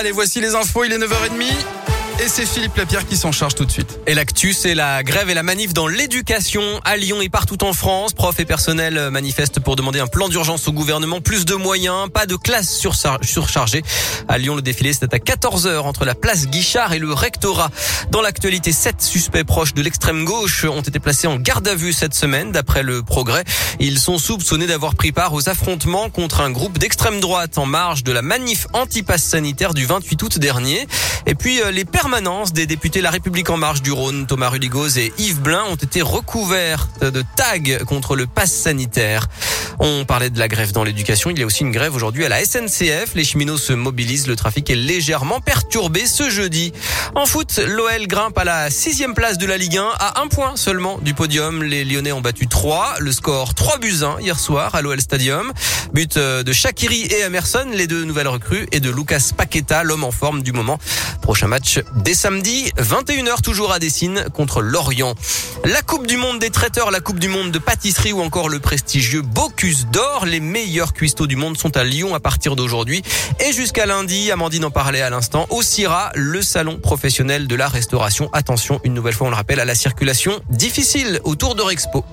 Allez, voici les infos, il est 9h30. Et c'est Philippe Lapierre qui s'en charge tout de suite. Et l'actu, c'est la grève et la manif dans l'éducation à Lyon et partout en France. Profs et personnel manifestent pour demander un plan d'urgence au gouvernement, plus de moyens, pas de classes surchargées. À Lyon, le défilé c'est à 14h entre la place Guichard et le rectorat. Dans l'actualité, sept suspects proches de l'extrême gauche ont été placés en garde à vue cette semaine, d'après le progrès. Ils sont soupçonnés d'avoir pris part aux affrontements contre un groupe d'extrême droite en marge de la manif anti-pass sanitaire du 28 août dernier. Et puis, euh, les permanences des députés La République en marche du Rhône, Thomas Rudigoz et Yves Blin ont été recouverts de tags contre le pass sanitaire. On parlait de la grève dans l'éducation. Il y a aussi une grève aujourd'hui à la SNCF. Les cheminots se mobilisent. Le trafic est légèrement perturbé ce jeudi. En foot, l'OL grimpe à la sixième place de la Ligue 1 à un point seulement du podium. Les Lyonnais ont battu 3. Le score 3 buts 1 hier soir à l'OL Stadium. But euh, de Shakiri et Emerson, les deux nouvelles recrues, et de Lucas Paqueta, l'homme en forme du moment. Prochain match dès samedi, 21h toujours à Dessine contre Lorient. La Coupe du Monde des traiteurs, la Coupe du Monde de pâtisserie ou encore le prestigieux Bocuse d'or. Les meilleurs cuistots du monde sont à Lyon à partir d'aujourd'hui. Et jusqu'à lundi, Amandine en parlait à l'instant, au CIRA, le salon professionnel de la restauration. Attention, une nouvelle fois, on le rappelle, à la circulation difficile autour de Rexpo.